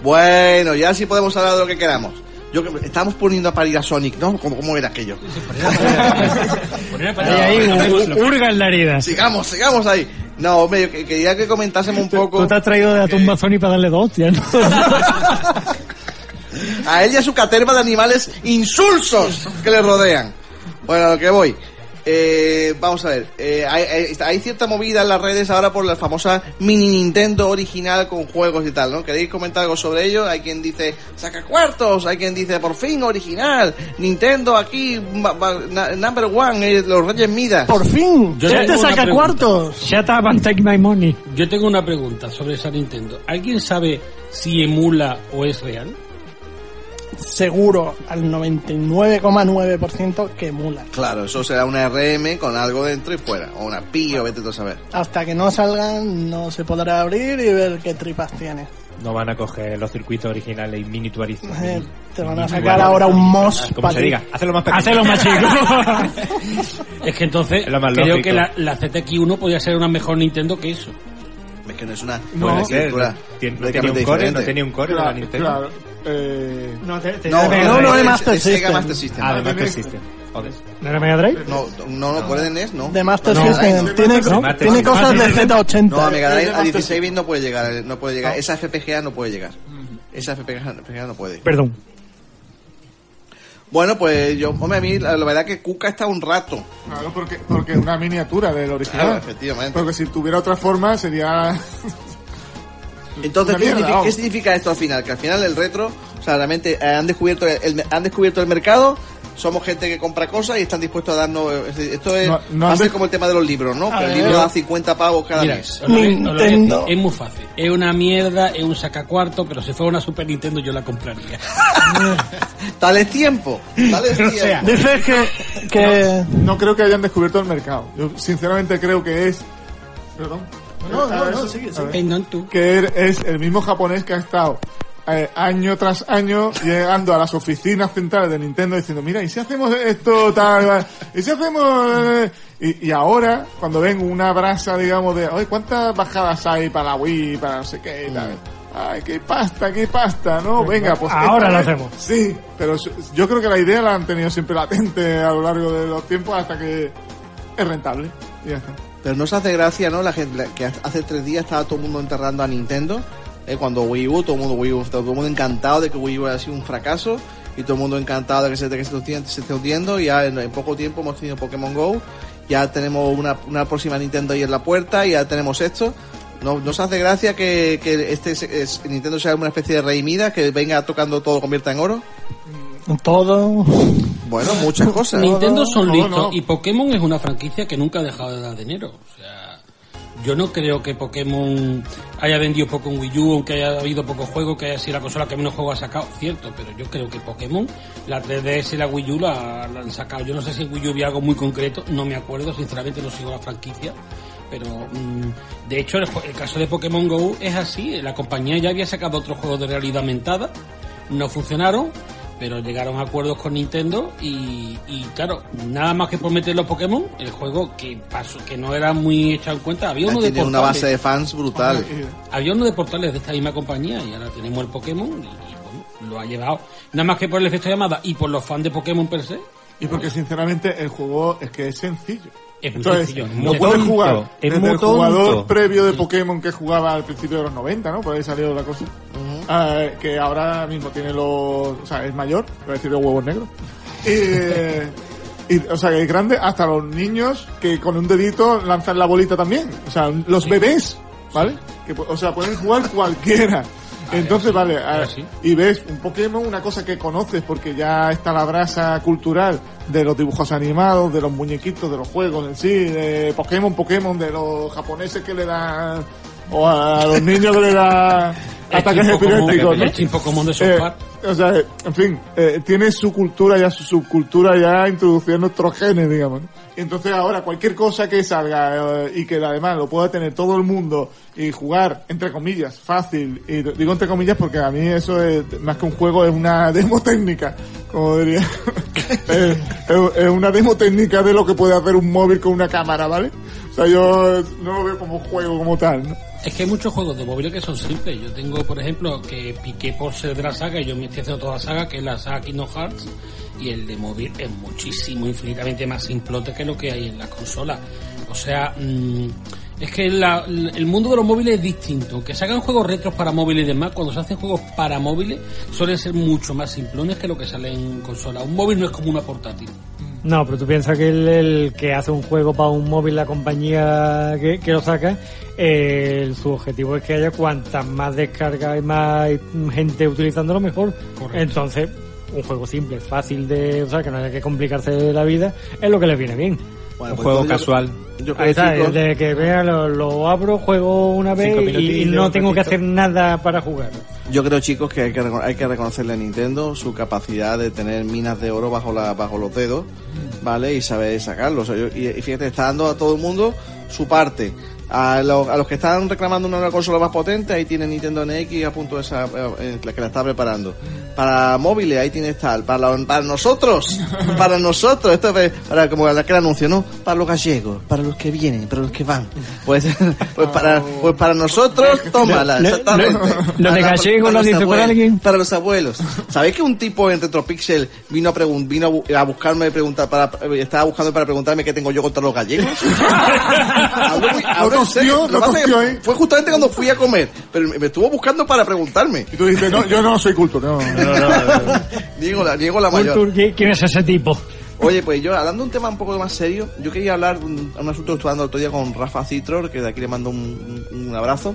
Bueno, ya sí podemos hablar de lo que queramos. Yo que estamos poniendo a parir a Sonic, ¿no? ¿Cómo, cómo era aquello? Ahí, ahí, hurga en la herida. Sigamos, sigamos ahí. No, hombre, yo quería que comentásemos un poco Tú te has traído de la tumba Sony para darle dos hostias, ¿no? a él y a su caterva de animales insulsos que le rodean. Bueno, a lo que voy. Eh, vamos a ver, eh, hay, hay- hay cierta movida en las redes ahora por la famosa mini Nintendo original con juegos y tal, ¿no? ¿Queréis comentar algo sobre ello? Hay quien dice, saca cuartos, hay quien dice, por fin original, Nintendo aquí, number one, eh, los Reyes Midas. Por fin, tengo una saca cuartos. Shut up and take my money. Yo tengo una pregunta sobre esa Nintendo. ¿Alguien sabe si emula o es real? Seguro al 99,9% que emula. Claro, eso será una RM con algo dentro y fuera, o una PI o vete tú a saber. Hasta que no salgan, no se podrá abrir y ver qué tripas tiene. No van a coger los circuitos originales y miniaturizar. Eh, te van a sacar ahora un MOS Como se diga, hazlo más pequeño. Hazlo más chico. Es que entonces Es lo más creo lógico. que la, la ZX1 podría ser una mejor Nintendo que eso. Es que no es una... No, tiene- no tenía radicalmente un core, no tenía un core de la Nintendo. claro. Eh, No, te, te- No, no, no, de es Master es Sega System. Master System. Ah, de Master System. Joder. ¿No era Mega Drive? No, no, no, por el NES, no. de Master No, System. no, tiene no, tiene System. cosas de Master System. Z80. No, a Mega Drive Es a Master 16 bits no puede llegar, no puede llegar. Esa FPGA no puede llegar. Esa FPGA, no puede. Perdón. Bueno, pues yo, hombre, a mí la, la verdad que Kuka está un rato. claro, porque, porque es una miniatura del original. Claro, efectivamente. Porque si tuviera otra forma sería... Entonces, ¿qué, mierda, significa, vamos. qué significa esto al final? Que al final el retro, o sea, realmente eh, han descubierto el, han descubierto el mercado, somos gente que compra cosas y están dispuestos a darnos... decir, Esto es, No, no va a han ser de- como el tema de los libros, ¿no? A Que el libro da 50 pavos cada Mira, mes. lo lo Nintendo. es muy fácil. Es una mierda, es un sacacuarto, pero si fuera una Super Nintendo yo la compraría. Dale tiempo, dale tiempo. Dices que, que No creo que hayan descubierto el mercado. Yo sinceramente creo que es... Perdón. No, no, A ver, no, sigue, sigue. que es el mismo japonés que ha estado eh, año tras año llegando a las oficinas centrales de Nintendo diciendo, mira, ¿y si hacemos esto tal? ¿Y si hacemos...? eh?". Y, y ahora, cuando ven una brasa, digamos, de, oye, ¿cuántas bajadas hay para la Wii, para no sé qué y tal? Ay, qué pasta, qué pasta, ¿no? Venga, pues... Ahora lo hacemos. Sí, pero yo creo que la idea la han tenido siempre latente a lo largo de los tiempos hasta que es rentable. Y ya está. Pero no se hace gracia, ¿no? La gente, que hace tres días estaba todo el mundo enterrando a Nintendo. eh, cuando Wii U, todo el mundo Wii U, todo el mundo encantado de que Wii U haya sido un fracaso. Y todo el mundo encantado de que se, de que se, se esté hundiendo. Ya en, en poco tiempo hemos tenido Pokémon Go. Ya tenemos una, una próxima Nintendo ahí en la puerta. Ya tenemos esto. No, nos hace gracia que, que este es- Nintendo sea una especie de rey que venga tocando todo, convierta en oro. todo. Bueno, muchas cosas. Nintendo son listos no. y Pokémon es una franquicia que nunca ha dejado de dar dinero. O sea, yo no creo que Pokémon haya vendido poco en Wii U, aunque haya habido pocos juegos, que haya sido la consola que menos juegos ha sacado, cierto, pero yo creo que Pokémon, la 3DS y la Wii U la, la han sacado. Yo no sé si en Wii U había algo muy concreto, no me acuerdo, sinceramente no sigo la franquicia. Pero, mm, de hecho, el, el caso de Pokémon Go es así. La compañía ya había sacado otros juegos de realidad aumentada, no funcionaron, pero llegaron a acuerdos con Nintendo y, y, claro, nada más que por meter los Pokémon, el juego que pasó, que no era muy echado en cuenta, había uno de Tiene una portales, base de fans brutal. había uno de portales de esta misma compañía y ahora tenemos el Pokémon y, y, bueno, lo ha llevado, nada más que por el efecto de llamada y por los fans de Pokémon per se, Y porque sinceramente el juego es que es sencillo. Es muy Entonces, sencillo, es lo muy puedes tonto, jugar es desde muy el jugador tonto. previo de Pokémon que jugaba al principio de los 90, ¿no? Por ahí salió la cosa. Ah, que ahora mismo tiene los... O sea, es mayor, voy a decir los huevos negros. Y, y, o sea, que es grande hasta los niños que con un dedito lanzan la bolita también. O sea, los bebés, ¿vale? Que, o sea, pueden jugar cualquiera. Entonces, vale, ah, sí. y ves un Pokémon, una cosa que conoces porque ya está la brasa cultural de los dibujos animados, de los muñequitos, de los juegos en sí, de Pokémon, Pokémon, de los japoneses que le dan, o a los niños que le dan ataques epilépticos, ¿no? el tipo común de Eh, o sea, en fin, eh, tiene su cultura ya, su subcultura ya introducida en nuestros genes, digamos. ¿no? Y entonces ahora cualquier cosa que salga eh, y que además lo pueda tener todo el mundo y jugar, entre comillas, fácil, y digo entre comillas porque a mí eso es, más que un juego es una demo técnica, como diría. es una demo técnica de lo que puede hacer un móvil con una cámara, ¿vale? O sea, yo no lo veo como un juego como tal, ¿no? Es que hay muchos juegos de móviles que son simples. Yo tengo, por ejemplo, que piqué por ser de la saga y yo me estoy haciendo toda la saga, que es la saga Kingdom Hearts. Y el de móvil es muchísimo, infinitamente más simplote que lo que hay en la consola. O sea, mm, es que la- el mundo de los móviles es distinto. Aunque se hagan juegos retros para móviles y demás, cuando se hacen juegos para móviles suelen ser mucho más simplones que lo que sale en consola. Un móvil no es como una portátil. No, pero tú piensas que el, el que hace un juego para un móvil, la compañía que, que lo saca, eh, su objetivo es que haya cuantas más descargas y más gente utilizándolo mejor. Correcto. Entonces, un juego simple, fácil de usar, que no haya que complicarse la vida, es lo que les viene bien. Bueno, un pues juego yo- casual. Yo, creo, Ahí está, chicos, de que vea, lo, lo abro, juego una vez y, no tengo que hacer nada para jugar. yo creo, chicos, que hay que, recono- hay que reconocerle a Nintendo su capacidad de tener minas de oro bajo la, bajo los dedos, ¿vale? Y saber sacarlo. O sea, yo- y, y fíjate, está dando a todo el mundo su parte. A los, a los que están reclamando una consola más potente, ahí tiene Nintendo NX a punto de esa, eh, la que la está preparando. Para móviles, ahí tiene tal. Para, la- para nosotros, para nosotros, esto es para como la que el anuncio, ¿no? Para los gallegos, para los que vienen, para los que van. Pues, pues para, pues para nosotros, tómala, exactamente. le- lo de Para- gallego para lo los dice por abuelos, alguien. Para los abuelos. ¿Sabéis que un tipo en Retropixel vino a pregun vino a, bu- a buscarme y preguntar para, estaba buscando para preguntarme qué tengo yo contra los gallegos? Hablo muy- hablo tostió, Lo ¿eh? Fue justamente cuando fui a comer, pero me estuvo buscando para preguntarme. Y tú dices, no, yo no soy culto, no. Niego la, niego la mayor. Culture, ¿qui- ¿Quién es ese tipo? Oye, pues yo, hablando de un tema un poco más serio, yo quería hablar de un, un asunto que estuve hablando el otro día con Rafa Citror, que de aquí le mando un, un- un abrazo,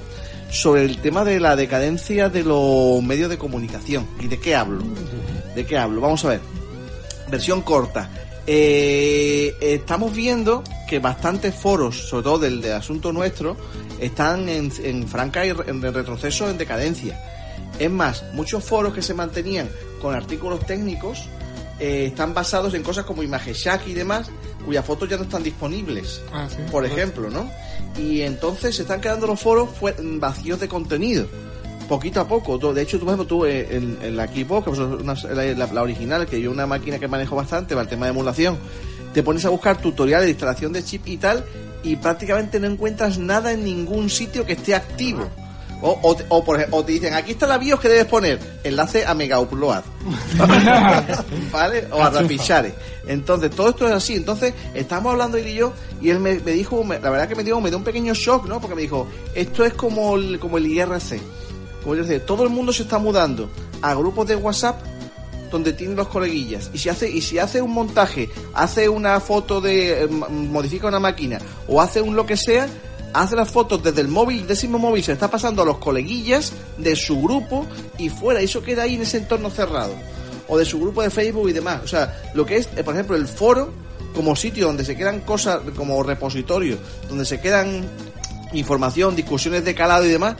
sobre el tema de la decadencia de los medios de comunicación. ¿Y de qué hablo? ¿De qué hablo? Vamos a ver. Versión corta. Eh, estamos viendo que bastantes foros, sobre todo del, del asunto nuestro, están en, en franca y en retroceso, en decadencia. Es más, muchos foros que se mantenían con artículos técnicos eh, están basados en cosas como Imageshack y demás, cuyas fotos ya no están disponibles, Ah, sí. por ejemplo, ¿no? Y entonces se están quedando los foros vacíos de contenido. Poquito a poco. De hecho, tú, por ejemplo, tú eh, en, en la Xbox, que es una- la, original, que yo una máquina que manejo bastante para el tema de emulación, te pones a buscar tutoriales de instalación de chip y tal, y prácticamente no encuentras nada en ningún sitio que esté activo. O, o, te- o por o te dicen, aquí está la BIOS que debes poner, enlace a Mega Upload. ¿Vale? O a Rapidshare. Entonces, todo esto es así. Entonces, estamos hablando él y yo, y él me, me dijo, me- la verdad que me dio, me dio un pequeño shock, ¿no? Porque me dijo, esto es como el, como el IRC. Como yo decía, todo el mundo se está mudando a grupos de WhatsApp donde tienen los coleguillas. Y si hace y si hace un montaje hace una foto de eh, modifica una máquina o hace un lo que sea hace las fotos desde el móvil ese mismo móvil se está pasando a los coleguillas de su grupo y fuera. Eso queda ahí en ese entorno cerrado. O de su grupo de Facebook y demás. O sea lo que es eh, por ejemplo el foro como sitio donde se quedan cosas como repositorio donde se quedan información discusiones de calado y demás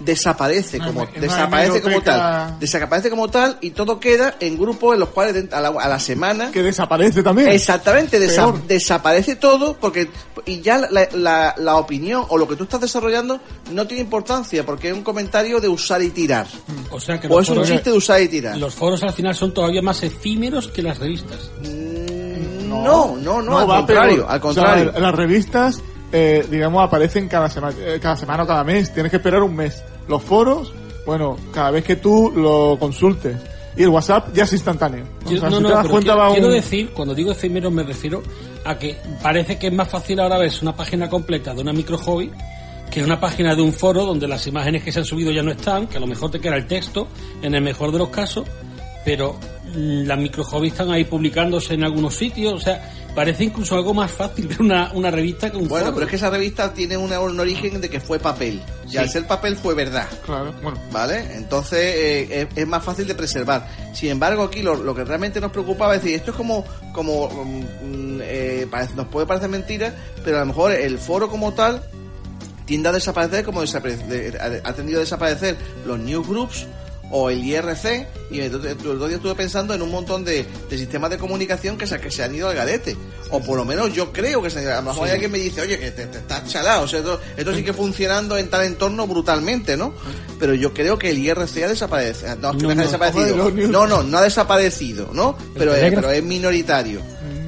desaparece Una como desaparece como tal. desaparece como tal y todo queda en grupos en los cuales a la, a la semana Que desaparece también. exactamente desa- desaparece todo porque y ya la, la- la opinión o lo que tú estás desarrollando no tiene importancia porque es un comentario de usar y tirar. O sea que o es un chiste de usar y tirar. los foros al final son todavía más efímeros que las revistas. Mm, no. no no, al contrario peor. al O sea, contrario. las revistas, eh, digamos, aparecen cada semana, eh, cada semana o cada mes. Tienes que esperar un mes. Los foros, bueno, cada vez que tú lo consultes. Y el WhatsApp ya es instantáneo. O Yo- sea, no, si no, te das cuenta quiero, va quiero decir, cuando digo efímero me refiero a que parece que es más fácil ahora ver una página completa de una micro hobby que una página de un foro donde las imágenes que se han subido ya no están, que a lo mejor te queda el texto, en el mejor de los casos, pero las micro hobbies están ahí publicándose en algunos sitios, o sea, parece incluso algo más fácil ver una, una revista que un bueno pero es que esa revista tiene una- un origen de que fue papel y Sí. al ser papel fue verdad Claro, bueno. ¿Vale? Entonces eh, es, es más fácil de preservar. Sin embargo, aquí lo, lo que realmente nos preocupaba es decir, esto es como, como mm, eh, parece- nos puede parecer mentira, pero a lo mejor el foro como tal tiende a desaparecer como desapare- de- ha ha tendido a desaparecer los newsgroups o el IRC y el otro día estuve pensando en un montón de, de sistemas de comunicación que se, que se han ido al garete. O por lo menos yo creo que se, a lo mejor hay alguien me dice oye que te, te estás chalado o sea, esto, esto sigue funcionando en tal entorno brutalmente ¿no? pero yo creo que el IRC ha desaparecido no, es que No, no, ha desaparecido. no no no ha desaparecido ¿no? pero, es, pero es minoritario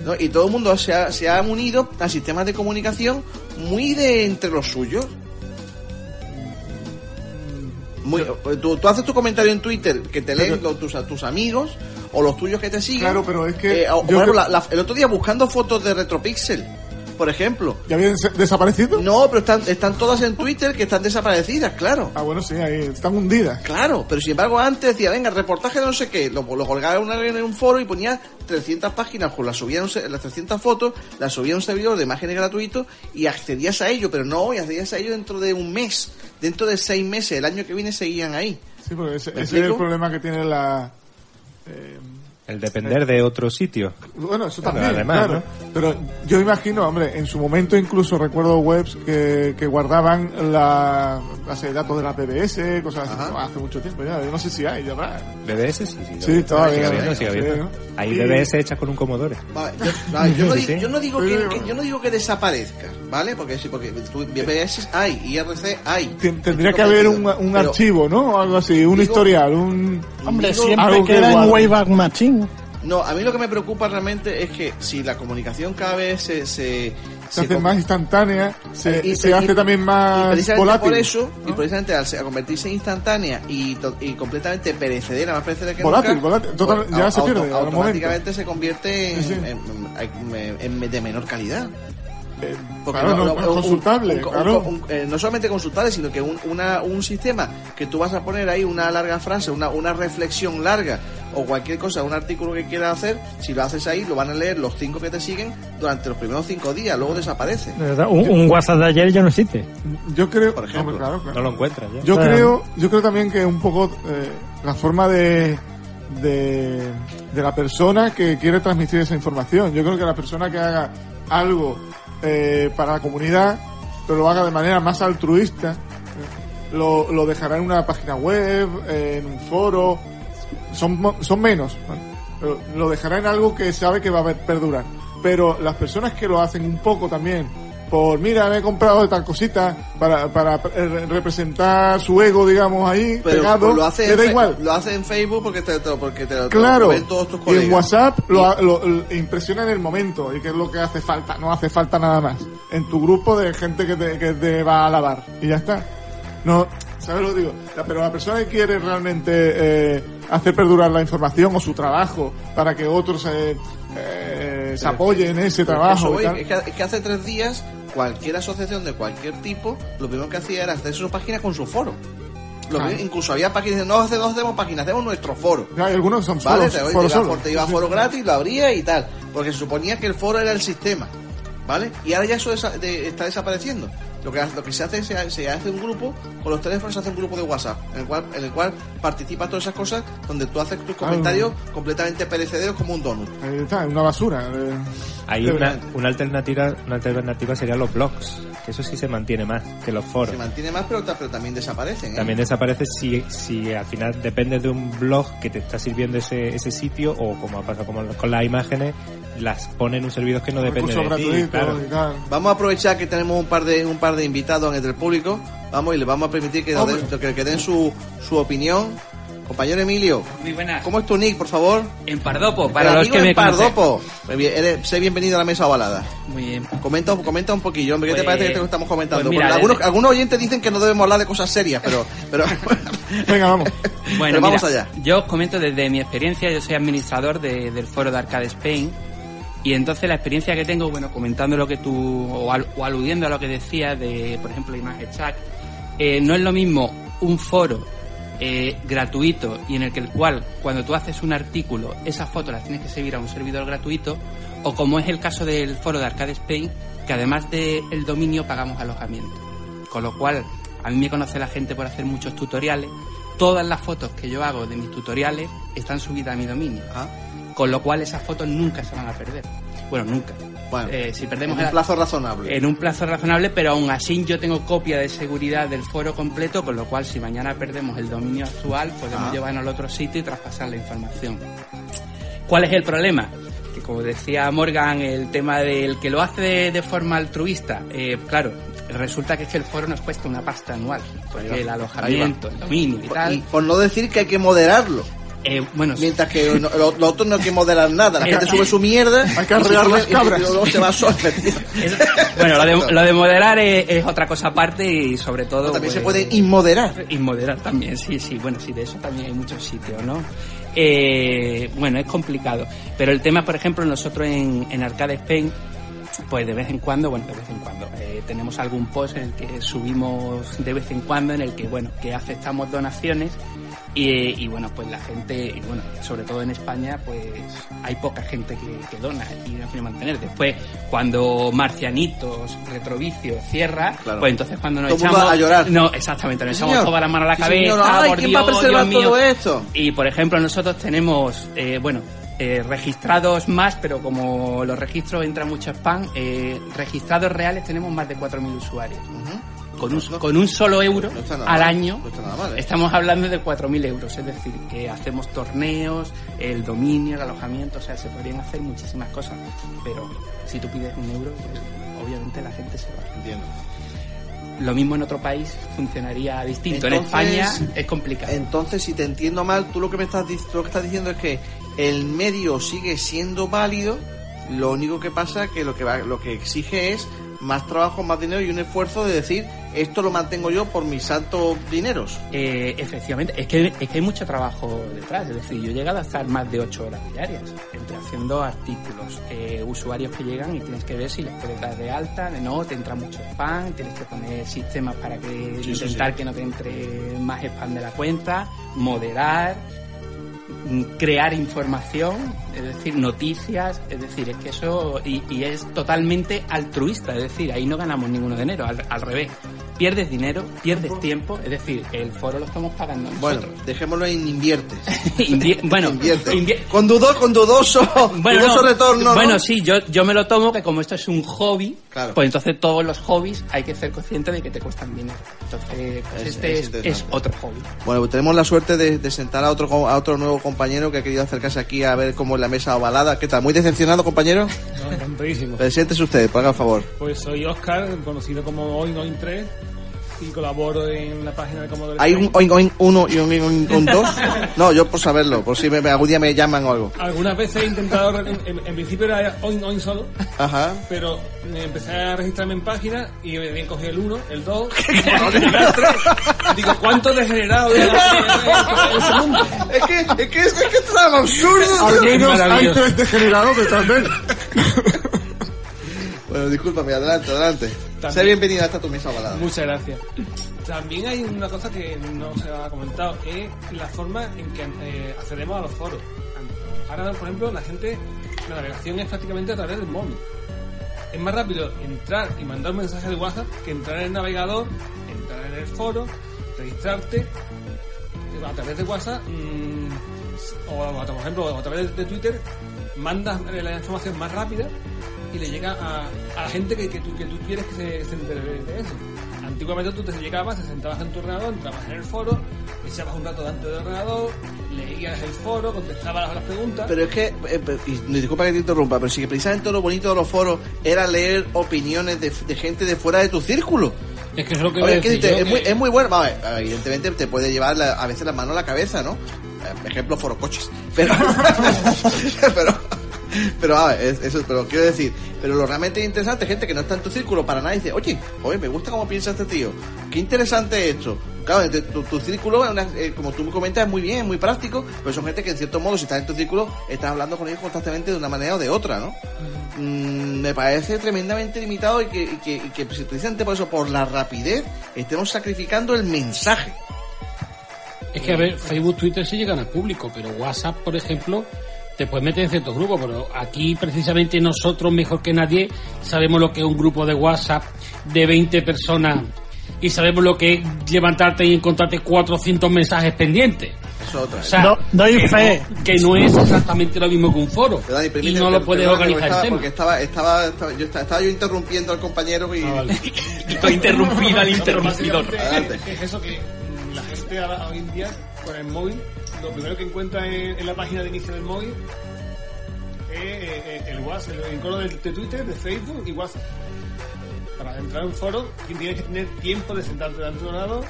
¿no? y todo el mundo se ha, se ha unido a sistemas de comunicación muy de entre los suyos muy, tú, tú haces tu comentario en Twitter que te leen los- tus, tus amigos o los tuyos que te siguen. Claro, pero es que Eh, o, yo por ejemplo, creo- la- la- el otro día buscando fotos de Retropixel, por ejemplo. ¿Ya habían desaparecido? No, pero están, están todas en Twitter que están desaparecidas, claro. Ah, bueno, sí, ahí están hundidas. Claro, pero sin embargo antes decía, venga, reportaje de no sé qué, lo, lo colgaba en, una- en un foro y ponía 300 páginas, pues las subía las 300 fotos, las subía a un servidor de imágenes gratuito y accedías a ello, pero no hoy, accedías a ello dentro de un mes, dentro de seis meses, el año que viene seguían ahí. Sí, porque ese, ¿Me ese es el problema que tiene la... eh, El depender de otro sitio. Bueno, eso también, además, claro. Pero yo imagino, hombre, en su momento incluso recuerdo webs que, que guardaban la base de datos de la PBS, cosas así, Ajá. no, hace mucho tiempo ya, yo no sé si hay, ya habrá. BBS, sí, sí. Sí, todavía, Sigue sigue habiendo. ¿no? Hay Y- BBS hechas con un Commodore. Vale, yo, vale, yo no, yo no digo que, Sí, que- yo no digo que desaparezca, ¿vale? Porque sí, porque tú- BBS hay, IRC hay. Tendría que haber un, un archivo, ¿no? O algo así, un Digo- historial, un... Hombre, siempre algo que queda en. Wayback Machine. No, a mí lo que me preocupa realmente es que si la comunicación cada vez se... Se, Se hace más instantánea, se, y- se y- hace también más volátil. por eso, y precisamente al se- a convertirse en instantánea y, to- y completamente perecedera, más perecedera que Volátil, nunca, volátil, total- pues, ya se pierde, automáticamente se convierte en, Sí, sí. en- en- en- en- de menor calidad. Eh, Porque claro, no, no- consultable, un- un- claro. un- eh, no solamente consultable, sino que un, una, un sistema que tú vas a poner ahí una larga frase, una, una reflexión larga o cualquier cosa, un artículo que quieras hacer, si lo haces ahí, lo van a leer los cinco que te siguen durante los primeros cinco días, luego desaparece. De verdad, Un, un WhatsApp de ayer ya no existe. Yo creo, Por ejemplo. hombre, claro, claro. No lo encuentras ya. Yo creo, yo creo también que un poco eh, la forma de, de de la persona que quiere transmitir esa información. Yo creo que la persona que haga algo eh, para la comunidad, pero lo haga de manera más altruista, lo, lo dejará en una página web, eh, en un foro, son, son menos, pero lo dejará en algo que sabe que va a perdurar. Pero las personas que lo hacen un poco también, por mira, me he comprado tal cosita para, para eh, representar su ego, digamos, ahí, Pero pegado, pues, lo hace en da igual. Lo hace en Facebook porque te, te- porque te, te lo Claro, ven todos tus y colegas. en WhatsApp lo, lo- lo impresiona en el momento y que es lo que hace falta, no hace falta nada más. En tu grupo de gente que te, que te va a alabar y ya está. No, ¿sabes lo que digo? La- pero la persona que quiere realmente eh, hacer perdurar la información o su trabajo para que otros eh, eh, se apoyen en ese Pero trabajo eso y voy, tal. es, que, es que hace tres días cualquier asociación de cualquier tipo lo primero que hacía era hacer su página con su foro. Lo Ah. incluso había páginas que no, hace- no hacemos páginas, hacemos nuestro foro. Algunos son ¿Vale? foros, Te, foros iba, te a foro gratis, lo abría y tal. Porque se suponía que el foro era el sistema. ¿Vale? Y ahora ya eso desa- de- está desapareciendo. Lo que, hace- lo que se hace es se, se hace un grupo, con los teléfonos se hace un grupo de WhatsApp, en el cual, en el cual participa todas esas cosas, donde tú haces tus comentarios completamente perecederos como un donut. Ahí está, una basura. eh. Hay De una, una alternativa, una alternativa serían los blogs, que eso sí se mantiene más que los foros. Se mantiene más, pero, ta- pero también desaparecen. ¿eh? También desaparece si, si al final depende de un blog que te está sirviendo ese, ese sitio o como ha pasado como con las imágenes, las pone en un servidor que no depende de ti. Claro. Vamos a aprovechar que tenemos un par de un par de invitados entre el público. Vamos y les vamos a permitir que, den, que, que den su, su opinión. Compañero Emilio, Muy buenas. ¿cómo es tu nick, por favor? En Pardopo, El para los amigo que me en conocen. Pardopo. Muy bien, eres- sé bienvenido a la mesa ovalada. Muy bien. Comenta, comenta un poquillo, hombre, ¿qué te Pues- parece que te estamos comentando? pues mira, algunos, desde- algunos oyentes dicen que no debemos hablar de cosas serias, pero, pero Venga, vamos. Bueno, Pero vamos mira, allá. Yo os comento desde mi experiencia, yo soy administrador de- del foro de Arcade Spain y entonces la experiencia que tengo, bueno, comentando lo que tú, o, al- o aludiendo a lo que decías de, por ejemplo, Image Chat, eh, no es lo mismo un foro eh, gratuito y en el que el cual cuando tú haces un artículo esas fotos las tienes que subir a un servidor gratuito o como es el caso del foro de Arcade Spain que además del dominio pagamos alojamiento. Con lo cual a mí me conoce la gente por hacer muchos tutoriales. Todas las fotos que yo hago de mis tutoriales están subidas a mi dominio. Ah. Con lo cual esas fotos nunca se van a perder Bueno, nunca. Bueno, Eh, si perdemos en un plazo razonable. en un plazo razonable, pero aún así yo tengo copia de seguridad del foro completo, con lo cual si mañana perdemos el dominio actual, podemos Ah. llevarnos al otro sitio y traspasar la información. ¿Cuál es el problema? Que como decía Morgan, el tema del que lo hace de, de forma altruista, eh, claro, resulta que es que el foro nos cuesta una pasta anual, porque el alojamiento, el dominio y Y tal. por no decir que hay que moderarlo. Eh, bueno, Mientras que no- lo, lo otro no hay que moderar nada. La gente sube su mierda. Hay que sube- las cabras. Y luego se va solo. es- bueno, lo de, lo de moderar es, es otra cosa aparte y sobre todo... También se pues, puede inmoderar. Y moderar también, sí, sí. Bueno, sí, de eso también hay muchos sitios, ¿no? Eh, bueno, es complicado. Pero el tema, por ejemplo, nosotros en, en Arcade Spain, pues de vez en cuando, bueno, de vez en cuando, eh, tenemos algún post en el que subimos de vez en cuando, en el que, bueno, que aceptamos donaciones y, y, bueno, pues la gente, y bueno, sobre todo en España, pues hay poca gente que, que dona y no quiere mantener. Después, cuando Marcianitos, Retrovicio cierra, Claro. pues entonces cuando nos Todo el mundo echamos... a llorar. No, exactamente, nos echamos toda la mano a la cabeza, señor. Ay, por ¿quién Dios, va a preservar Dios mío. todo esto? Y por ejemplo, nosotros tenemos, eh, bueno, eh, registrados más, pero como los registros entran mucho spam, eh, registrados reales tenemos más de 4.000 usuarios. Con un, con un solo euro No al año, no mal, ¿eh? estamos hablando de 4.000 euros, es decir, que hacemos torneos, el dominio, el alojamiento, o sea, se podrían hacer muchísimas cosas, pero si tú pides un euro, pues, obviamente la gente se va. Entiendo. Lo mismo en otro país funcionaría distinto. en España es complicado. Entonces, si te entiendo mal, tú lo que me estás, lo que estás diciendo es que el medio sigue siendo válido, lo único que pasa que lo que va, lo que exige es más trabajo, más dinero y un esfuerzo de decir esto lo mantengo yo por mis santos dineros. Eh, efectivamente, es que, es que hay mucho trabajo detrás. Es decir, yo he llegado a estar más de 8 horas diarias, entre haciendo artículos, eh, usuarios que llegan y tienes que ver si les puedes dar de alta, no, te entra mucho spam, tienes que poner sistemas para que Sí, intentar sí. que no te entre más spam de la cuenta, moderar, mm, crear información, es decir, noticias, es decir, es que eso, y, y es totalmente altruista, es decir, ahí no ganamos ninguno dinero, al, al revés. Pierdes dinero, pierdes tiempo, es decir, el foro lo estamos pagando Bueno, dejémoslo en inviertes. Invi- bueno, Invierte. invi- Con, dudo, con dudoso, bueno, dudoso no, retorno. ¿no? bueno, sí, yo, yo me lo tomo que como esto es un hobby, Claro. pues entonces todos los hobbies hay que ser consciente de que te cuestan dinero. Entonces, pues Es- este es es, otro hobby. Bueno, pues tenemos la suerte de, de sentar a otro co- a otro nuevo compañero que ha querido acercarse aquí a ver cómo es la mesa ovalada. ¿Qué tal? ¿Muy decepcionado, compañero? No, encantadísimo. Preséntese usted, por haga favor. Pues soy Oscar, conocido como OinOin3 y colaboro en la página de Commodore ¿Hay un Spain. oin oin 1 y un oin oin oin 2? No, yo por saberlo, por si me, algún día me llaman o algo. Algunas veces he intentado, en, en- en principio era Oin Oin solo, Ajá. pero empecé a registrarme en página y me bien cogí el 1, el 2, Digo, ¿cuánto degenerado de ese mundo? Es que, es que, es que es tan absurdo. Al menos hay tres degenerados detrás de él. Bueno, discúlpame, adelante, adelante. También. Sé bienvenido a esta tu mesa ovalada. Muchas gracias. También hay una cosa que no se ha comentado, es la forma en que eh, accedemos a los foros. Ahora, por ejemplo, la gente, la navegación es prácticamente a través del móvil. Es más rápido entrar y mandar un mensaje de WhatsApp que entrar en el navegador, entrar en el foro, registrarte a través de WhatsApp mm, o, por ejemplo, a través de Twitter, mandas eh, la información más rápida y le llega a, a la gente que, que, tú, que tú quieres que se, se entere de eso. Antiguamente tú te llegabas, te sentabas en tu ordenador, entrabas en el foro, echabas un rato dentro del ordenador, leías el foro, contestabas las preguntas. Pero es que, eh, y disculpa que te interrumpa, pero sí que precisamente lo bonito de los foros era leer opiniones de, de gente de fuera de tu círculo. Es que es lo que Oye, voy a ¿qué decir dices? yo, es, muy, que- es muy bueno. Ver, evidentemente te puede llevar la- a veces la mano a la cabeza, ¿no? Eh, Ejemplo, foro coches. Pero, pero, pero, a ver, es- eso, pero quiero decir, pero lo realmente interesante, gente que no está en tu círculo para nada, dice, oye, oye, me gusta cómo piensa este tío. Qué interesante esto. Claro, tu, tu círculo, una- eh, como tú me comentas, es muy bien, es muy práctico, pero son gente que en cierto modo, si estás en tu círculo, estás hablando con ellos constantemente de una manera o de otra, ¿no? Mm, me parece tremendamente limitado y que, y que, y que precisamente por eso, por la rapidez, estemos sacrificando el mensaje. Es que, a ver, Facebook, Twitter sí llegan al público, pero WhatsApp, por ejemplo, te puedes meter en ciertos grupos, pero aquí precisamente nosotros, mejor que nadie, sabemos lo que es un grupo de WhatsApp de 20 personas y sabemos lo que es levantarte y encontrarte 400 mensajes pendientes. es otra. O sea, Do- doy que fe. No, que no es exactamente lo mismo que un foro. Pero, Dani, y no lo puedes organizar el estaba- tema. Porque estaba, estaba, estaba- yo, estaba, estaba yo interrumpiendo al compañero y... Ah, vale. interrumpido al No, interrumpidor. Es, es eso que la gente ahora, hoy en día con el móvil, lo primero que encuentra en, la página de inicio del móvil es eh, eh, el WhatsApp, el icono de, Twitter, de Facebook y WhatsApp. Para entrar en un foro tienes que tener tiempo de sentarte delante del ordenador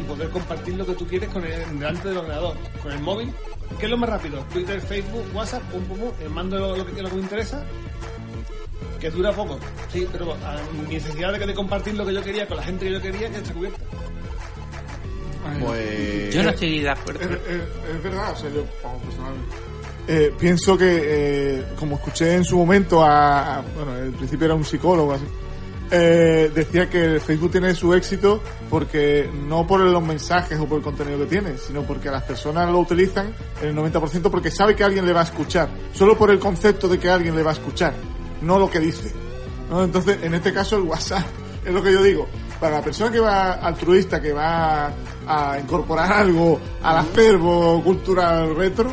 y poder compartir lo que tú quieres con el, delante del ordenador. Con el móvil, ¿qué es lo más rápido? Twitter, Facebook, WhatsApp, pum pum pum, eh, mando lo, que, lo que me interesa que dura poco, sí, pero a mi necesidad de, de compartir lo que yo quería con la gente que yo quería, ya está cubierta. Pues... Yo no estoy de acuerdo. Es, es- es verdad, o sea, yo, personalmente. Eh, pienso que, eh, como escuché en su momento a, a- bueno, al principio era un psicólogo así, eh, decía que el Facebook tiene su éxito porque no por los mensajes o por el contenido que tiene, sino porque las personas lo utilizan el 90% porque sabe que alguien le va a escuchar, solo por el concepto de que alguien le va a escuchar, no lo que dice. ¿no? Entonces, en este caso el WhatsApp es lo que yo digo. Para la persona que va altruista, que va a incorporar algo al acervo cultural retro,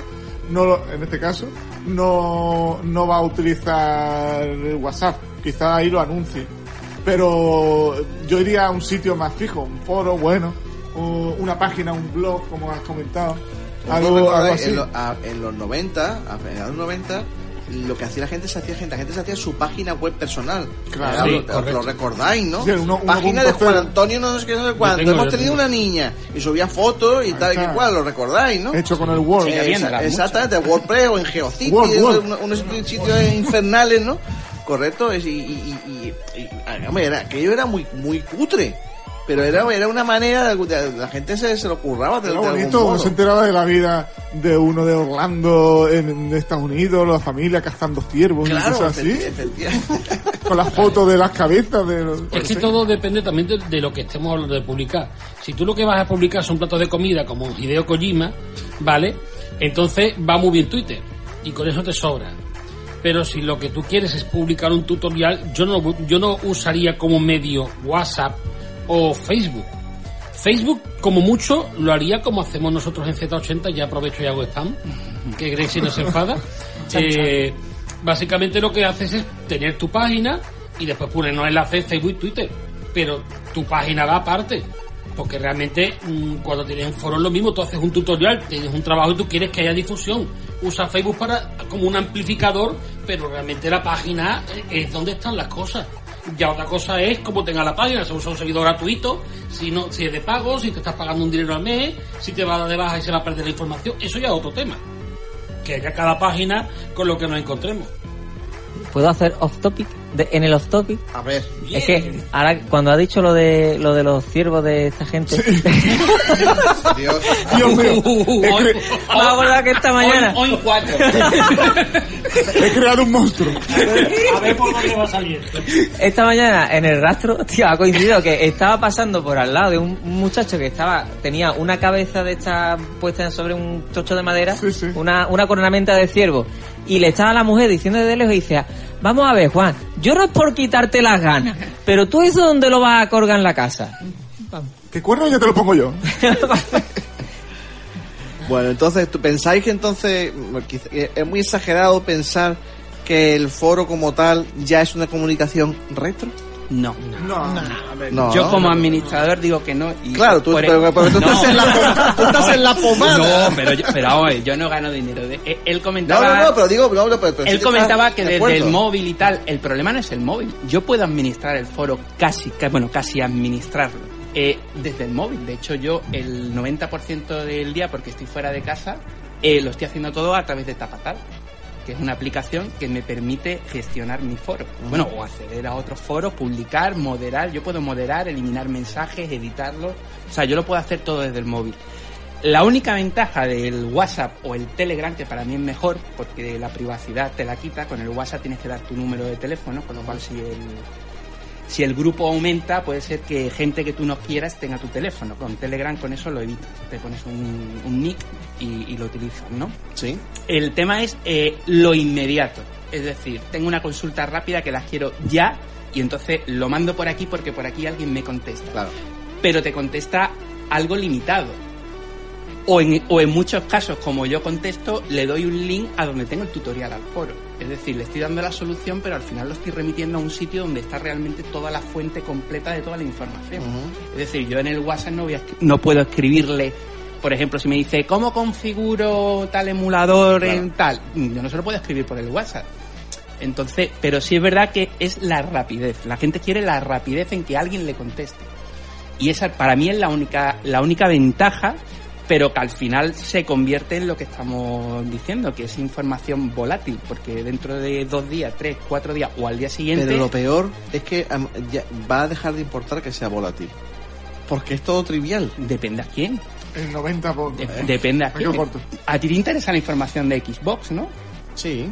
no lo- en este caso, no, no va a utilizar WhatsApp. Quizá ahí lo anuncie. Pero yo iría a un sitio más fijo, un foro bueno, o una página, un blog, como has comentado. Algo, ¿Vosotros algo así. En, lo- a- en los 90, a finales de los 90, lo que hacía la gente se hacía gente, la gente se hacía su página web personal. Claro. Sí, lo, recordáis, ¿no? Sí, uno- página 1.0. de Juan Antonio, no sé qué, no sé cuánto. tengo, Hemos tenido una niña y subía fotos y tal y que cual, lo recordáis, ¿no? Hecho con el Word. Sí, exactamente, WordPress o en Word. unos, sitios infernales, ¿no? Correcto, es- y, y, y, y- y- hombre, era, aquello era muy, muy cutre. Pero era, era una manera, de, de- la gente se, se lo curraba de, Era de bonito, uno se enteraba de la vida de uno de Orlando en, en Estados Unidos, la familia cazando ciervos y Claro, cosas así, con las fotos de las cabezas de los... Es que todo depende también de, de lo que estemos hablando de publicar. Si tú lo que vas a publicar son platos de comida como Hideo Kojima, ¿vale? Entonces va muy bien Twitter y con eso te sobra. Pero si lo que tú quieres es publicar un tutorial, yo no, yo no usaría como medio WhatsApp o Facebook. Facebook, como mucho, lo haría como hacemos nosotros en Z80, ya aprovecho y hago spam, que Gracie no se enfada. Eh, básicamente lo que haces es tener tu página y después poner los enlaces Facebook y Twitter. Pero tu página va aparte. Porque realmente mm, cuando tienes un foro es lo mismo, tú haces un tutorial, tienes un trabajo y tú quieres que haya difusión. Usa Facebook para como un amplificador, pero realmente la página es donde están las cosas. Ya otra cosa es cómo tenga la página, si usa un servidor gratuito, si no, si es de pago, si te estás pagando un dinero al mes, si te va a dar de baja y se va a perder la información, eso ya es otro tema. Que haya cada página con lo que nos encontremos. ¿Puedo hacer off topic? De- en el off topic. A ver, Es que ahora cuando ha dicho lo de lo de los ciervos de esta gente, Dios. Dios mío, cre- me que esta mañana Hoy, hoy cuatro. he creado un monstruo. A ver por dónde va saliendo. esta mañana en el rastro, tío, ha coincidido que estaba pasando por al lado de un, muchacho que estaba tenía una cabeza de esta puesta sobre un trocho de madera, Sí, sí. una una cornamenta de ciervo y le estaba la mujer diciendo de lejos y dice, "Vamos a ver, Juan, yo no es por quitarte las ganas, pero tú eso dónde lo vas a colgar en la casa." ¿Qué cuerno ya te lo pongo yo? Bueno, entonces, ¿tú pensáis que entonces que es muy exagerado pensar que el foro como tal ya es una comunicación retro? No. No, No, Yo ¿no? como administrador digo que no. Y Claro, tú, por pero, el- pero tú, No. estás en la, tú estás en la pomada. No, pero yo, pero yo no gano dinero. De- él- comentaba, no, no, pero digo, no, no, pero, pero sí él que comentaba que de desde el móvil y tal, el problema no es el móvil. Yo puedo administrar el foro casi, ca- bueno, casi administrarlo. eh, desde el móvil. De hecho, yo el 90% del día, porque estoy fuera de casa, eh, lo estoy haciendo todo a través de Tapatal, que es una aplicación que me permite gestionar mi foro. Bueno, o acceder a otros foros, publicar, moderar. Yo puedo moderar, eliminar mensajes, editarlos. O sea, yo lo puedo hacer todo desde el móvil. La única ventaja del WhatsApp o el Telegram, que para mí es mejor, porque la privacidad te la quita, con el WhatsApp tienes que dar tu número de teléfono, con lo cual si el, si el grupo aumenta, puede ser que gente que tú no quieras tenga tu teléfono. Con Telegram con eso lo evitas. Te pones un, un nick y, y lo utilizas, ¿no? Sí. El tema es eh, lo inmediato. Es decir, tengo una consulta rápida que las quiero ya y entonces lo mando por aquí porque por aquí alguien me contesta. Claro. Pero te contesta algo limitado. O en, o en muchos casos, como yo contesto, le doy un link a donde tengo el tutorial al foro. Es decir, le estoy dando la solución, pero al final lo estoy remitiendo a un sitio donde está realmente toda la fuente completa de toda la información. Es decir, yo en el WhatsApp no, voy a no puedo escribirle, por ejemplo, si me dice, ¿cómo configuro tal emulador en tal? Yo no se lo puedo escribir por el WhatsApp. Entonces, pero sí es verdad que es la rapidez. La gente quiere la rapidez en que alguien le conteste. Y esa para mí es la única, la única ventaja, pero que al final se convierte en lo que estamos diciendo, que es información volátil, porque dentro de dos días, tres, cuatro días o al día siguiente... Pero lo peor es que va a dejar de importar que sea volátil. Porque es todo trivial. Depende a quién. El 90 por... De- depende a quién. corto. A ti te interesa la información de Xbox, ¿no? Sí.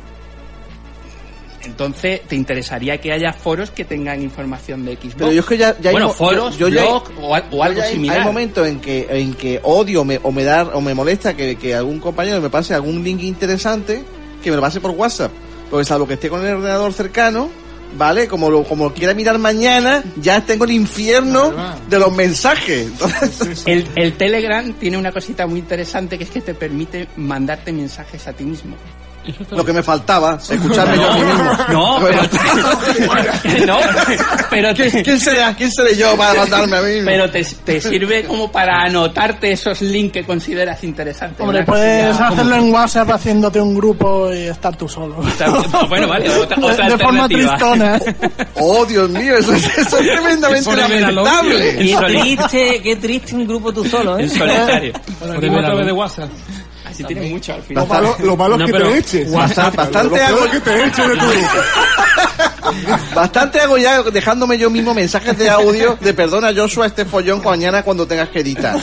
Entonces, te interesaría que haya foros que tengan información de Xbox. Pero yo es que ya, ya hay bueno, mo- foros, yo- yo ya hay- blog o, al- o algo Ya hay- similar. Hay momentos en que, en que odio me, o me da o me molesta que, que algún compañero me pase algún link interesante que me lo pase por WhatsApp. Porque salvo que esté con el ordenador cercano, ¿vale? Como lo, como lo quiera mirar mañana, ya tengo el infierno de los mensajes. Entonces, El, el Telegram tiene una cosita muy interesante que es que te permite mandarte mensajes a ti mismo. Lo que me faltaba, escucharme yo a mí mismo. No, pero, no, pero te, ¿Quién será? ¿Quién seré yo para mandarme a mí mismo? pero te, te sirve como para anotarte esos links que consideras interesantes. Hombre, puedes hacerlo en WhatsApp haciéndote un grupo y estar tú solo. Bueno, vale, otra, otra de forma tristona. Oh, Dios mío, eso, es- eso es tremendamente lamentable. Y triste, qué triste un grupo tú solo, ¿eh? En solitario. Ponemos otra vez de WhatsApp. Así tienes mucho al Lo final. malo, lo malo No, es que te eches. WhatsApp, bastante Lo hago- es que te eches de tu grupo. Bastante hago ya dejándome yo mismo mensajes de audio de perdona Joshua este follón con mañana cuando tengas que editar.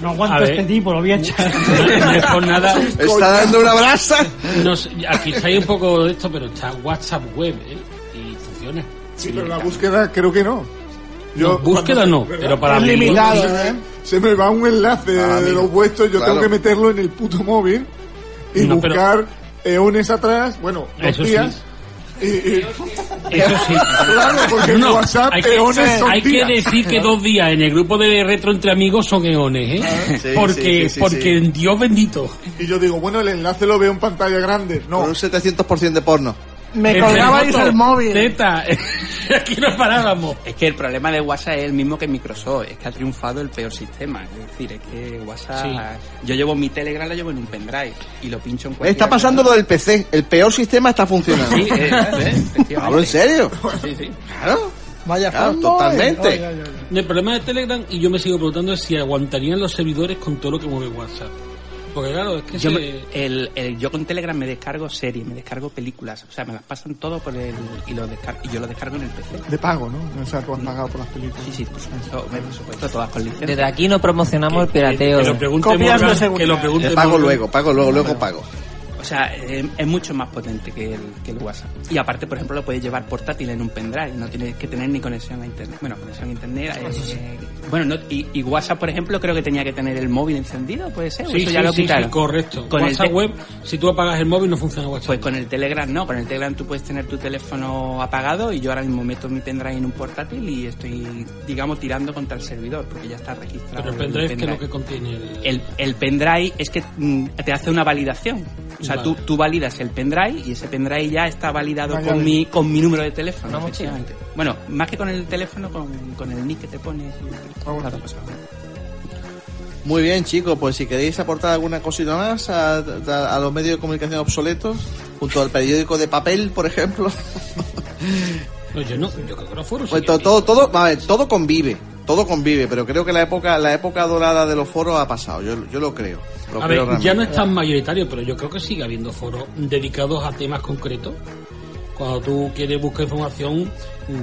No aguanto A ver. este tipo, lo voy a echar. No por nada. Está dando una brasa. No aquí está ahí un poco de esto, pero está WhatsApp web, ¿eh? Y funciona. Sí, pero la búsqueda creo que no. No, búsqueda cuando- no, ¿verdad? pero para Es limitado, ¿eh? Se me va un enlace Ah, de los vuestros, yo Claro. tengo que meterlo en el puto móvil y No, pero- buscar eones atrás, bueno, dos Eso sí. días. Y, y- Eso sí. claro, porque en No, WhatsApp hay que, eones son hay que días. decir que dos días en el grupo de retro entre amigos son eones, ¿eh? Sí, porque sí, sí, sí, porque Dios bendito. Y yo digo, bueno, el enlace lo veo en pantalla grande. Con No, un 700% de porno. Me colgabais el móvil. Teta, aquí nos parábamos. Es que el problema de WhatsApp es el mismo que Microsoft, es que ha triunfado el peor sistema. Es decir, es que WhatsApp. Yo llevo mi Telegram, lo llevo en un pendrive y lo pincho en cualquier. Está pasando lo del PC. El peor sistema está funcionando. Sí, eh, eh, efectivamente. ¿Hablo en serio? Sí, sí. Claro. Vaya Claro, fondo, totalmente. El problema de Telegram, y yo me sigo preguntando, es si aguantarían los servidores con todo lo que mueve WhatsApp. Porque claro, es que Yo, se- el, el- yo con Telegram me descargo series, me descargo películas, o sea, me las pasan todo por el. y, lo descar- y yo lo descargo en el PC. de pago, ¿no? O sea, tú has pagado por las películas. Sí, sí, por supuesto, por supuesto todas con licencia. Desde aquí no promocionamos el pirateo. que lo pregunte que lo pregunte Te pago luego, pago luego, luego pago. O sea, eh, es mucho más potente que el, que el WhatsApp. Y aparte, por ejemplo, lo puedes llevar portátil en un pendrive, no tienes que tener ni conexión a internet. Bueno, conexión a internet. eh, bueno, no, y, y WhatsApp, por ejemplo, creo que tenía que tener el móvil encendido, puede ser. ¿O Sí, eso sí, ya lo sí, quitaron. sí, correcto. Con el WhatsApp web, si tú apagas el móvil no funciona WhatsApp. Pues con el Telegram no, con el Telegram tú puedes tener tu teléfono apagado y yo ahora mismo meto mi pendrive en un portátil y estoy, digamos, tirando contra el servidor porque ya está registrado. Pero el pendrive, ¿qué es lo que contiene? El... El, el pendrive es que mm, te hace una validación. O sea, Vale. tú, tú validas el pendrive y ese pendrive ya está validado con mi, con mi número de teléfono. Bueno, más que con el teléfono, con, con el nick que te pones. claro, pues, Muy bien, chicos, pues si queréis aportar alguna cosita más a, a- a los medios de comunicación obsoletos, junto al periódico de papel, por ejemplo, No, yo no, yo creo que los foros pues todo, todo, todo, a ver, todo convive, todo convive, pero creo que la época, la época dorada de los foros ha pasado, yo, yo lo creo. Lo A creo ver, ya no es tan mayoritario, pero yo creo que sigue habiendo foros dedicados a temas concretos. Cuando tú quieres buscar información,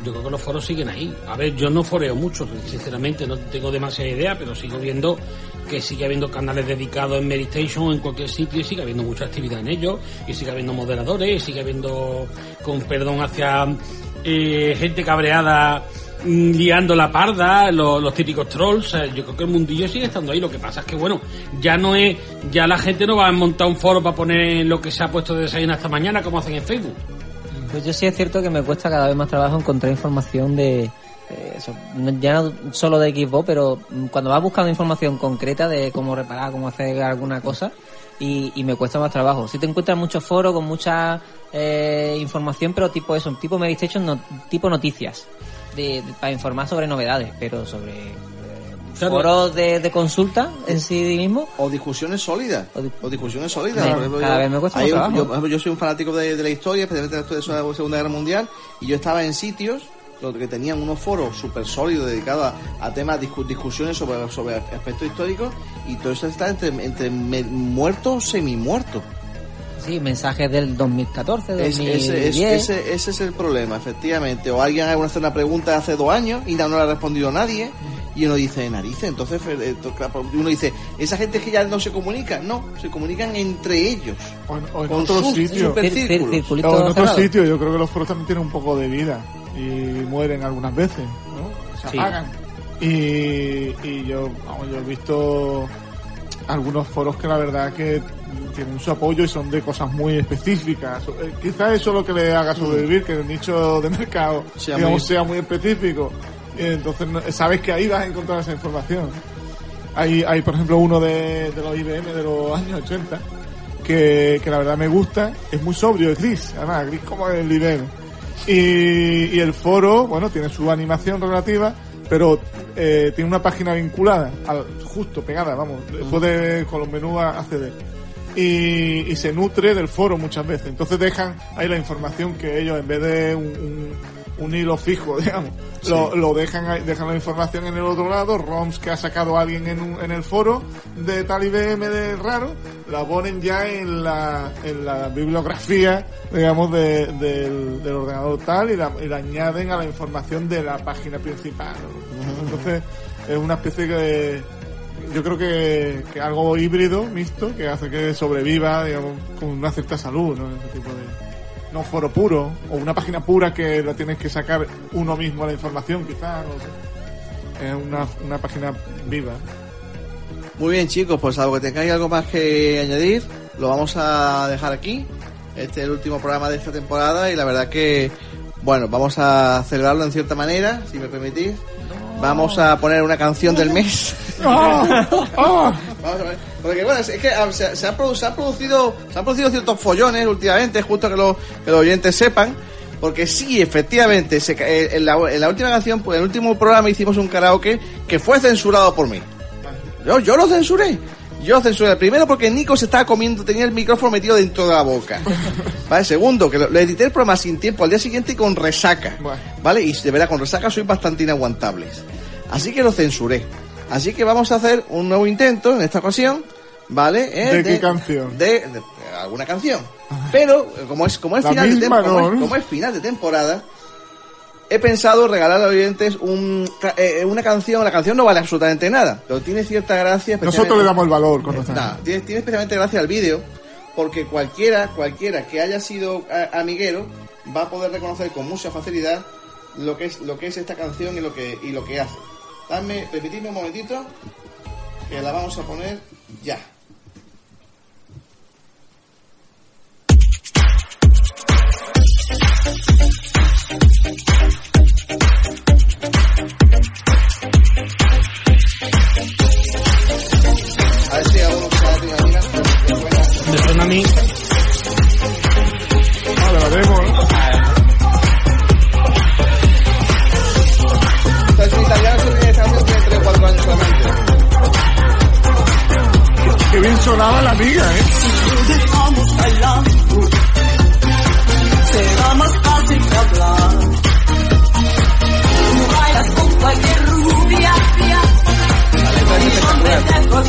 yo creo que los foros siguen ahí. A ver, yo no foreo mucho, sinceramente, no tengo demasiada idea, pero sigo viendo que sigue habiendo canales dedicados en Meditation o en cualquier sitio y sigue habiendo mucha actividad en ellos, y sigue habiendo moderadores, y sigue habiendo, con perdón, hacia eh, gente cabreada liando la parda, lo- los, típicos trolls, yo creo que el mundillo sigue estando ahí, lo que pasa es que bueno, ya no es, ya la gente no va a montar un foro para poner lo que se ha puesto de desayuno hasta mañana como hacen en Facebook. Pues yo sí es cierto que me cuesta cada vez más trabajo encontrar información de eh, eso, ya no solo de Xbox, pero mm, cuando vas buscando información concreta de cómo reparar, cómo hacer alguna cosa, y, y me cuesta más trabajo. Si te encuentras muchos foros con mucha eh, información, pero tipo eso, tipo Medistation, no, tipo noticias, de, de- para informar sobre novedades, pero sobre eh, Claro. foros de, de consulta en sí mismo. O discusiones sólidas. O di- O discusiones sólidas. Me- Por ejemplo, cada yo- vez me cuesta hay más un- trabajo. yo, soy un fanático de, de la historia, especialmente de la Segunda Guerra Mundial, y yo estaba en sitios donde que tenían unos foros súper sólidos dedicados a, a temas, discu- discusiones sobre, sobre aspectos históricos, y todo eso está entre, entre me- muerto o semi-muerto. Sí, mensajes del 2014, Es- 2010. ese, es- ese, ese es el problema, efectivamente. O alguien ha hecho una pregunta hace dos años y no, no le ha respondido nadie. Y uno dice, narices, entonces eh, to- claro, uno dice, esa gente es que ya no se comunica. No, se comunican entre ellos. O en, o en Con otros sus sitios. super Cir- cir- círculos. circulitos O en otros sitios, yo creo que los foros también tienen un poco de vida y mueren algunas veces, ¿no? Se Sí. apagan. Y, y yo, vamos, yo he visto algunos foros que la verdad que tienen su apoyo y son de cosas muy específicas. Eh, Quizás eso es lo que le haga sobrevivir, que el nicho de mercado Sea digamos, muy- sea muy específico. Y entonces sabes que ahí vas a encontrar esa información. Hay, hay por ejemplo, uno de, de los IBM de los años 80 que, que la verdad me gusta. Es muy sobrio, es gris, además, gris como el IBM. Y, y el foro, bueno, tiene su animación relativa, pero eh, tiene una página vinculada, al, justo pegada, vamos, puede con los menús a- acceder. Y, y se nutre del foro muchas veces. Entonces dejan ahí la información que ellos, en vez de un, un- un hilo fijo, digamos, lo, lo dejan ahí, dejan la información en el otro lado, ROMs que ha sacado alguien en, un- en el foro de tal IBM de raro, la ponen ya en la, en la bibliografía, digamos, de- del, del ordenador tal y la, y la añaden a la información de la página principal. Entonces, es una especie de, yo creo que, algo híbrido, mixto, que hace que sobreviva, con una cierta salud, ¿no? Ese tipo de, no un foro puro, o una página pura que la tienes que sacar uno mismo la información, quizás, no. Es una, una página viva. Muy bien, chicos, pues algo que tengáis algo más que añadir, lo vamos a dejar aquí. Este es el último programa de esta temporada y la verdad que, bueno, vamos a celebrarlo en cierta manera, si me permitís. Vamos a poner una canción del mes. ¡Ah! ¡Ah! Vamos a ver. Porque bueno, es que ah, se, se ha produ- se ha producido, se han producido ciertos follones últimamente, justo que, lo- que los oyentes sepan. Porque sí, efectivamente, se eh, en, la, en la última canción, pues en el último programa hicimos un karaoke que fue censurado por mí. Yo, yo lo censuré. Yo censuré. Primero porque Nico se estaba comiendo, tenía el micrófono metido dentro de la boca. Vale, segundo, que lo, lo edité el programa sin tiempo al día siguiente y con resaca. ¿Vale? Y de verdad, con resaca soy bastante inaguantables. Así que lo censuré. Así que vamos a hacer un nuevo intento en esta ocasión, ¿vale? Eh, ¿De qué canción? De, de- de alguna canción. Pero, eh, como es, como es final de temporada, ¿no? como es final de temporada, he pensado regalar a los oyentes un, ca- eh, una canción. La canción no vale absolutamente nada, pero tiene cierta gracia. Nosotros le damos el valor con nuestra Nah, tiene, tiene especialmente gracia al vídeo, porque cualquiera, cualquiera que haya sido a- amiguero va a poder reconocer con mucha facilidad lo que es lo que es esta canción y lo que y lo que hace. Dame, permitidme un momentito que la vamos a poner ya. A ver si. Me suena a mí. Vale, la demo, ¿no? Esta es en italiano, esta esta canción tiene 3 o 4 años solamente. Qué bien sonaba la amiga, ¿eh? Cualquier rubia, y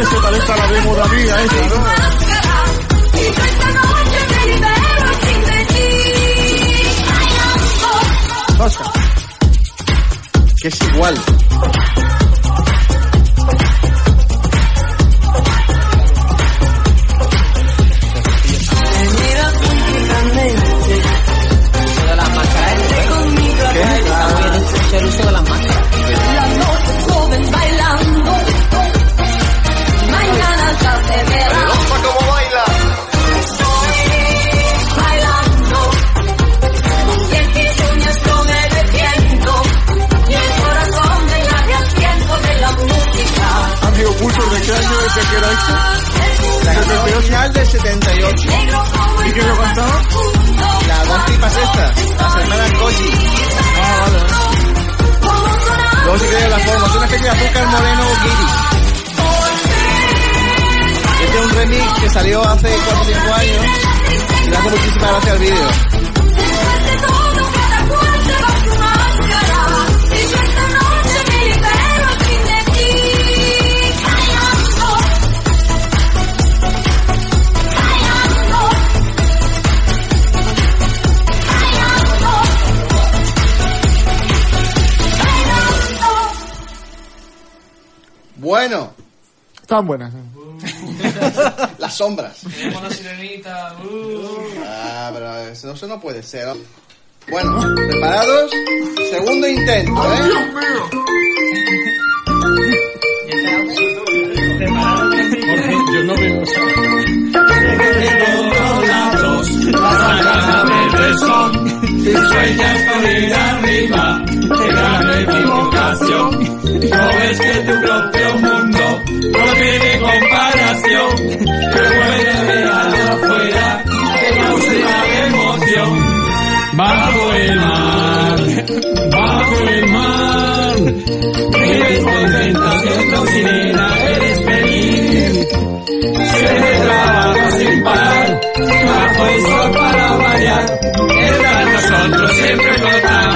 colación porque se parece a la ¿no? Oscar. Que es igual. la canción al del 78. ¿Y qué me costó? Las dos tipas estas, las hermanas Koji. Ah, vale. Luego se crea la forma, es una especie de azúcar moreno guiri. Este es un remix que salió hace 4 o 5 años y le hace muchísima gracia al vídeo. Bueno, Están buenas. ¿eh? las sombras. Tenemos la sirenita. uh. Ah, pero eso, eso no puede ser. Bueno, preparados. Segundo intento, ¿eh? Yo no veo. Si sueñas con ir arriba, qué gran equivocación. No ves que tu propio mundo no tiene comparación. Que ver allá afuera, que cause una emoción. Bajo el mar, bajo el mar. Vives contenta siendo sirena, eres feliz. Siempre trabajas sin parar, bajo el sol para variar. Mientras nosotros siempre flotamos